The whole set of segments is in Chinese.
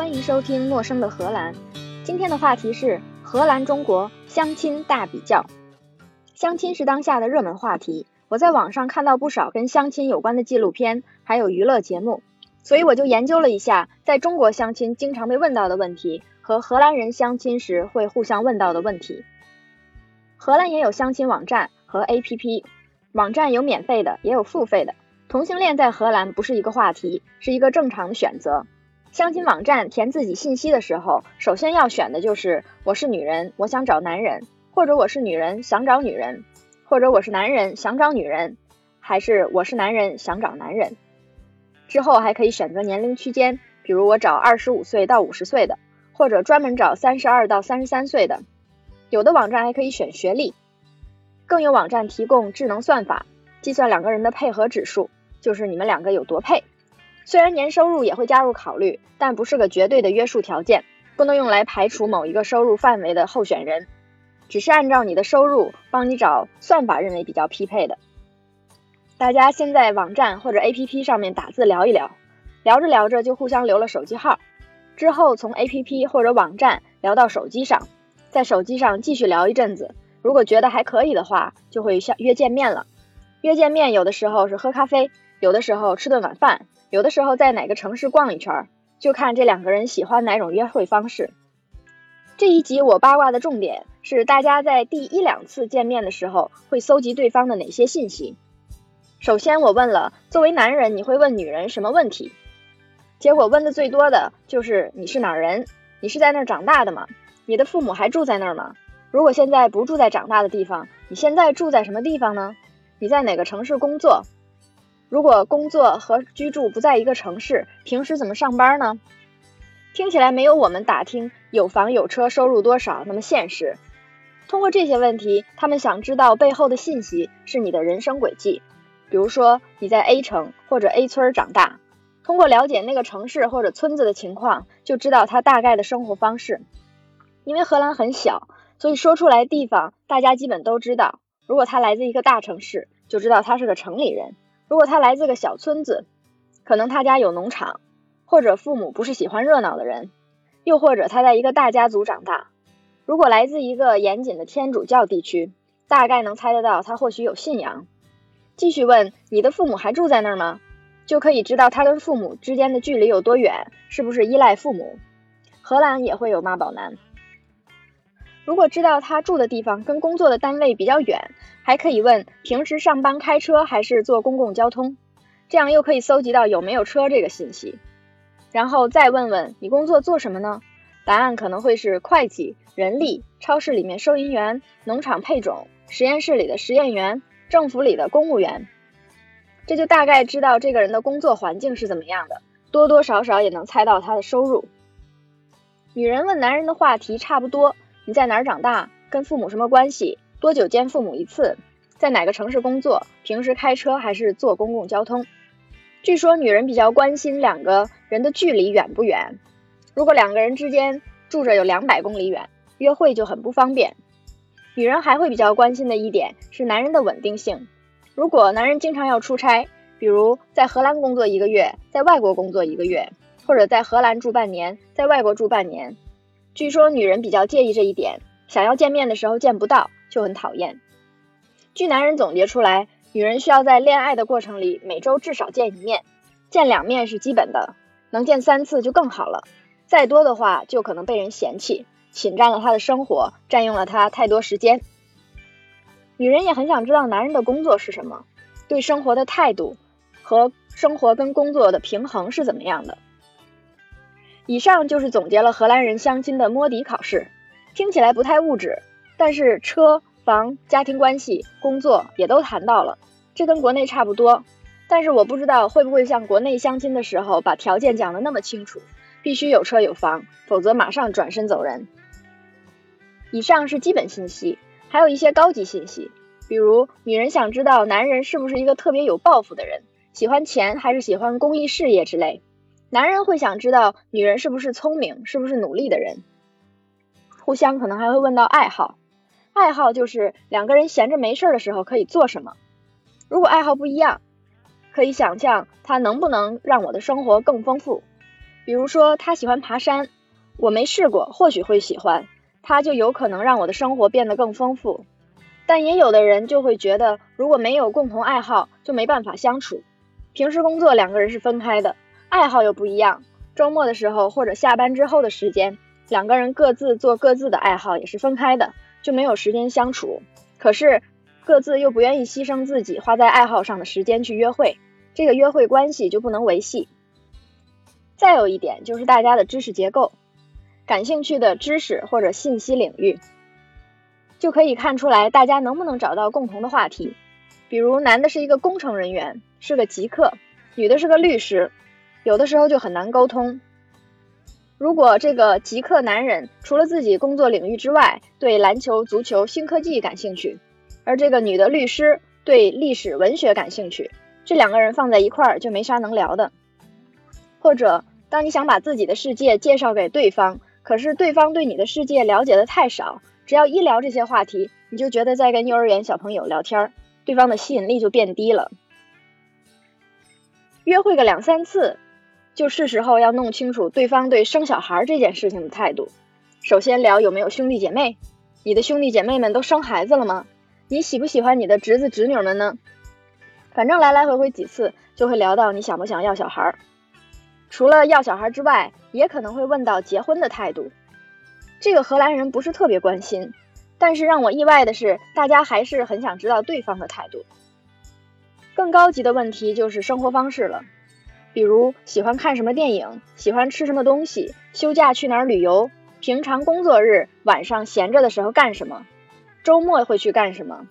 欢迎收听《陌生的荷兰》。今天的话题是荷兰中国相亲大比较。相亲是当下的热门话题，我在网上看到不少跟相亲有关的纪录片，还有娱乐节目，所以我就研究了一下，在中国相亲经常被问到的问题和荷兰人相亲时会互相问到的问题。荷兰也有相亲网站和 APP，网站有免费的，也有付费的。同性恋在荷兰不是一个话题，是一个正常的选择。相亲网站填自己信息的时候，首先要选的就是我是女人，我想找男人，或者我是女人想找女人，或者我是男人想找女人，还是我是男人想找男人。之后还可以选择年龄区间，比如我找二十五岁到五十岁的，或者专门找三十二到三十三岁的。有的网站还可以选学历，更有网站提供智能算法，计算两个人的配合指数，就是你们两个有多配。虽然年收入也会加入考虑，但不是个绝对的约束条件，不能用来排除某一个收入范围的候选人，只是按照你的收入帮你找算法认为比较匹配的。大家先在网站或者 APP 上面打字聊一聊，聊着聊着就互相留了手机号，之后从 APP 或者网站聊到手机上。在手机上继续聊一阵子，如果觉得还可以的话，就会相约见面了。约见面有的时候是喝咖啡，有的时候吃顿晚饭，有的时候在哪个城市逛一圈，就看这两个人喜欢哪种约会方式。这一集我八卦的重点是大家在第一两次见面的时候会搜集对方的哪些信息。首先我问了，作为男人你会问女人什么问题？结果问的最多的就是你是哪人？你是在那儿长大的吗？你的父母还住在那儿吗？如果现在不住在长大的地方，你现在住在什么地方呢？你在哪个城市工作？如果工作和居住不在一个城市，平时怎么上班呢？听起来没有我们打听有房有车、收入多少那么现实。通过这些问题，他们想知道背后的信息是你的人生轨迹，比如说你在 A 城或者 A 村长大，通过了解那个城市或者村子的情况，就知道他大概的生活方式。因为荷兰很小，所以说出来地方大家基本都知道。如果他来自一个大城市，就知道他是个城里人；如果他来自个小村子，可能他家有农场，或者父母不是喜欢热闹的人，又或者他在一个大家族长大。如果来自一个严谨的天主教地区，大概能猜得到他或许有信仰。继续问你的父母还住在那儿吗？就可以知道他跟父母之间的距离有多远，是不是依赖父母。荷兰也会有妈宝男。如果知道他住的地方跟工作的单位比较远，还可以问平时上班开车还是坐公共交通，这样又可以搜集到有没有车这个信息。然后再问问你工作做什么呢？答案可能会是会计、人力、超市里面收银员、农场配种、实验室里的实验员、政府里的公务员。这就大概知道这个人的工作环境是怎么样的，多多少少也能猜到他的收入。女人问男人的话题差不多。你在哪儿长大？跟父母什么关系？多久见父母一次？在哪个城市工作？平时开车还是坐公共交通？据说女人比较关心两个人的距离远不远。如果两个人之间住着有两百公里远，约会就很不方便。女人还会比较关心的一点是男人的稳定性。如果男人经常要出差，比如在荷兰工作一个月，在外国工作一个月，或者在荷兰住半年，在外国住半年。据说女人比较介意这一点，想要见面的时候见不到就很讨厌。据男人总结出来，女人需要在恋爱的过程里每周至少见一面，见两面是基本的，能见三次就更好了。再多的话就可能被人嫌弃，侵占了他的生活，占用了他太多时间。女人也很想知道男人的工作是什么，对生活的态度和生活跟工作的平衡是怎么样的。以上就是总结了荷兰人相亲的摸底考试，听起来不太物质，但是车房、家庭关系、工作也都谈到了，这跟国内差不多。但是我不知道会不会像国内相亲的时候把条件讲得那么清楚，必须有车有房，否则马上转身走人。以上是基本信息，还有一些高级信息，比如女人想知道男人是不是一个特别有抱负的人，喜欢钱还是喜欢公益事业之类。男人会想知道女人是不是聪明，是不是努力的人。互相可能还会问到爱好，爱好就是两个人闲着没事的时候可以做什么。如果爱好不一样，可以想象他能不能让我的生活更丰富。比如说他喜欢爬山，我没试过，或许会喜欢，他就有可能让我的生活变得更丰富。但也有的人就会觉得，如果没有共同爱好，就没办法相处。平时工作两个人是分开的，爱好又不一样。周末的时候或者下班之后的时间，两个人各自做各自的爱好也是分开的，就没有时间相处。可是各自又不愿意牺牲自己花在爱好上的时间去约会，这个约会关系就不能维系。再有一点就是大家的知识结构，感兴趣的知识或者信息领域。就可以看出来，大家能不能找到共同的话题。比如，男的是一个工程人员，是个极客；女的是个律师，有的时候就很难沟通。如果这个极客男人除了自己工作领域之外，对篮球、足球、新科技感兴趣，而这个女的律师对历史文学感兴趣，这两个人放在一块儿就没啥能聊的。或者，当你想把自己的世界介绍给对方，可是对方对你的世界了解的太少。只要一聊这些话题，你就觉得在跟幼儿园小朋友聊天，对方的吸引力就变低了。约会个两三次，就是时候要弄清楚对方对生小孩这件事情的态度。首先聊有没有兄弟姐妹，你的兄弟姐妹们都生孩子了吗？你喜不喜欢你的侄子侄女们呢？反正来来回回几次，就会聊到你想不想要小孩。除了要小孩之外，也可能会问到结婚的态度。这个荷兰人不是特别关心，但是让我意外的是，大家还是很想知道对方的态度。更高级的问题就是生活方式了，比如喜欢看什么电影，喜欢吃什么东西，休假去哪儿旅游，平常工作日晚上闲着的时候干什么，周末会去干什么。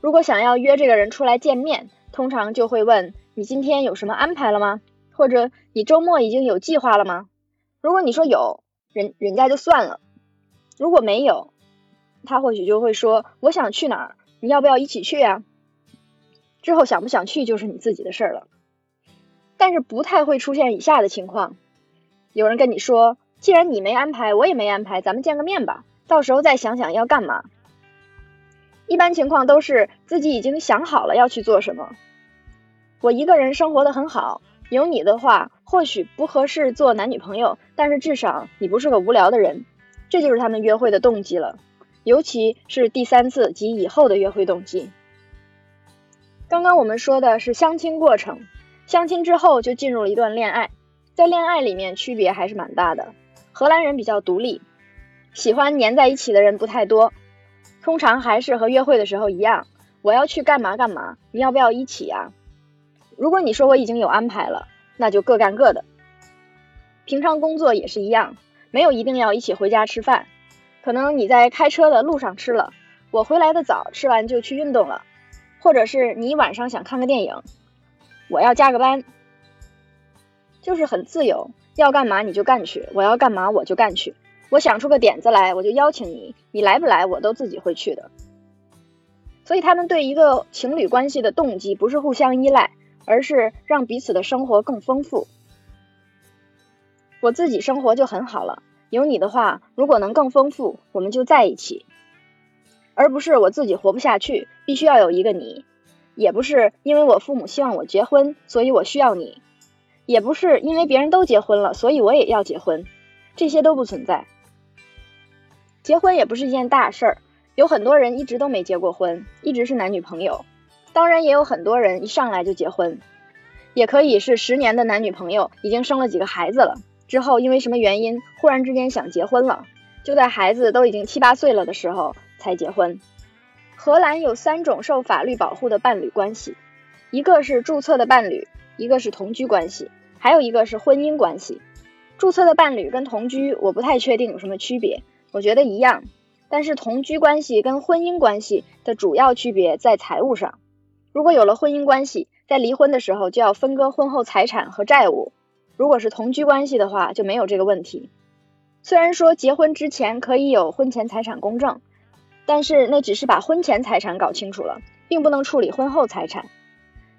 如果想要约这个人出来见面，通常就会问你今天有什么安排了吗？或者你周末已经有计划了吗？如果你说有。人人家就算了，如果没有，他或许就会说我想去哪儿，你要不要一起去呀？之后想不想去就是你自己的事儿了。但是不太会出现以下的情况：有人跟你说，既然你没安排，我也没安排，咱们见个面吧，到时候再想想要干嘛。一般情况都是自己已经想好了要去做什么。我一个人生活的很好。有你的话，或许不合适做男女朋友，但是至少你不是个无聊的人，这就是他们约会的动机了，尤其是第三次及以后的约会动机。刚刚我们说的是相亲过程，相亲之后就进入了一段恋爱，在恋爱里面区别还是蛮大的。荷兰人比较独立，喜欢黏在一起的人不太多，通常还是和约会的时候一样，我要去干嘛干嘛，你要不要一起呀？如果你说我已经有安排了，那就各干各的。平常工作也是一样，没有一定要一起回家吃饭。可能你在开车的路上吃了，我回来的早，吃完就去运动了。或者是你晚上想看个电影，我要加个班，就是很自由，要干嘛你就干去，我要干嘛我就干去。我想出个点子来，我就邀请你，你来不来我都自己会去的。所以他们对一个情侣关系的动机不是互相依赖。而是让彼此的生活更丰富。我自己生活就很好了，有你的话，如果能更丰富，我们就在一起。而不是我自己活不下去，必须要有一个你；也不是因为我父母希望我结婚，所以我需要你；也不是因为别人都结婚了，所以我也要结婚。这些都不存在。结婚也不是一件大事儿，有很多人一直都没结过婚，一直是男女朋友。当然也有很多人一上来就结婚，也可以是十年的男女朋友，已经生了几个孩子了，之后因为什么原因忽然之间想结婚了，就在孩子都已经七八岁了的时候才结婚。荷兰有三种受法律保护的伴侣关系，一个是注册的伴侣，一个是同居关系，还有一个是婚姻关系。注册的伴侣跟同居我不太确定有什么区别，我觉得一样，但是同居关系跟婚姻关系的主要区别在财务上。如果有了婚姻关系，在离婚的时候就要分割婚后财产和债务。如果是同居关系的话，就没有这个问题。虽然说结婚之前可以有婚前财产公证，但是那只是把婚前财产搞清楚了，并不能处理婚后财产。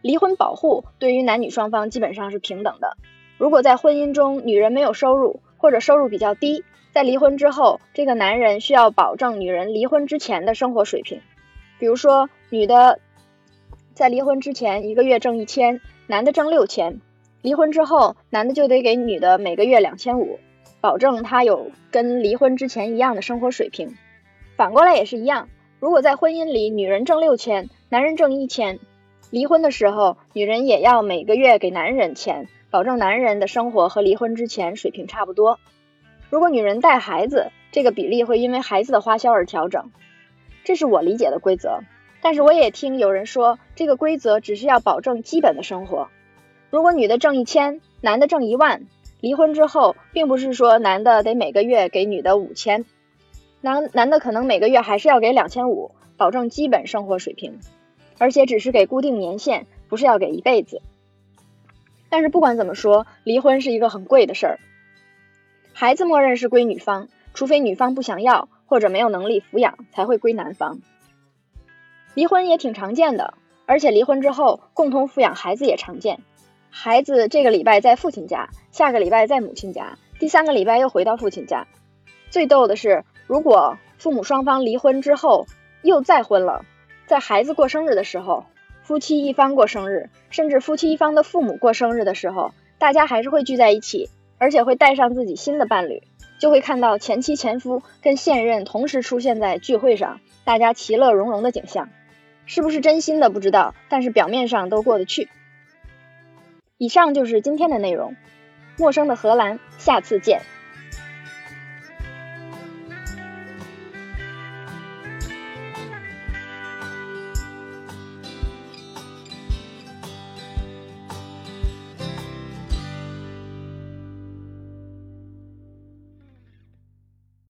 离婚保护对于男女双方基本上是平等的。如果在婚姻中女人没有收入或者收入比较低，在离婚之后，这个男人需要保证女人离婚之前的生活水平。比如说，女的。在离婚之前，一个月挣一千，男的挣六千。离婚之后，男的就得给女的每个月两千五，保证她有跟离婚之前一样的生活水平。反过来也是一样，如果在婚姻里女人挣六千，男人挣一千，离婚的时候，女人也要每个月给男人钱，保证男人的生活和离婚之前水平差不多。如果女人带孩子，这个比例会因为孩子的花销而调整。这是我理解的规则。但是我也听有人说，这个规则只是要保证基本的生活。如果女的挣一千，男的挣一万，离婚之后，并不是说男的得每个月给女的五千。男男的可能每个月还是要给两千五，保证基本生活水平，而且只是给固定年限，不是要给一辈子。但是不管怎么说，离婚是一个很贵的事儿。孩子默认是归女方，除非女方不想要或者没有能力抚养，才会归男方。离婚也挺常见的，而且离婚之后共同抚养孩子也常见。孩子这个礼拜在父亲家，下个礼拜在母亲家，第三个礼拜又回到父亲家。最逗的是。如果父母双方离婚之后又再婚了，在孩子过生日的时候，夫妻一方过生日，甚至夫妻一方的父母过生日的时候，大家还是会聚在一起，而且会带上自己新的伴侣，就会看到前妻前夫跟现任同时出现在聚会上，大家其乐融融的景象。是不是真心的不知道，但是表面上都过得去。以上就是今天的内容，陌生的荷兰，下次见。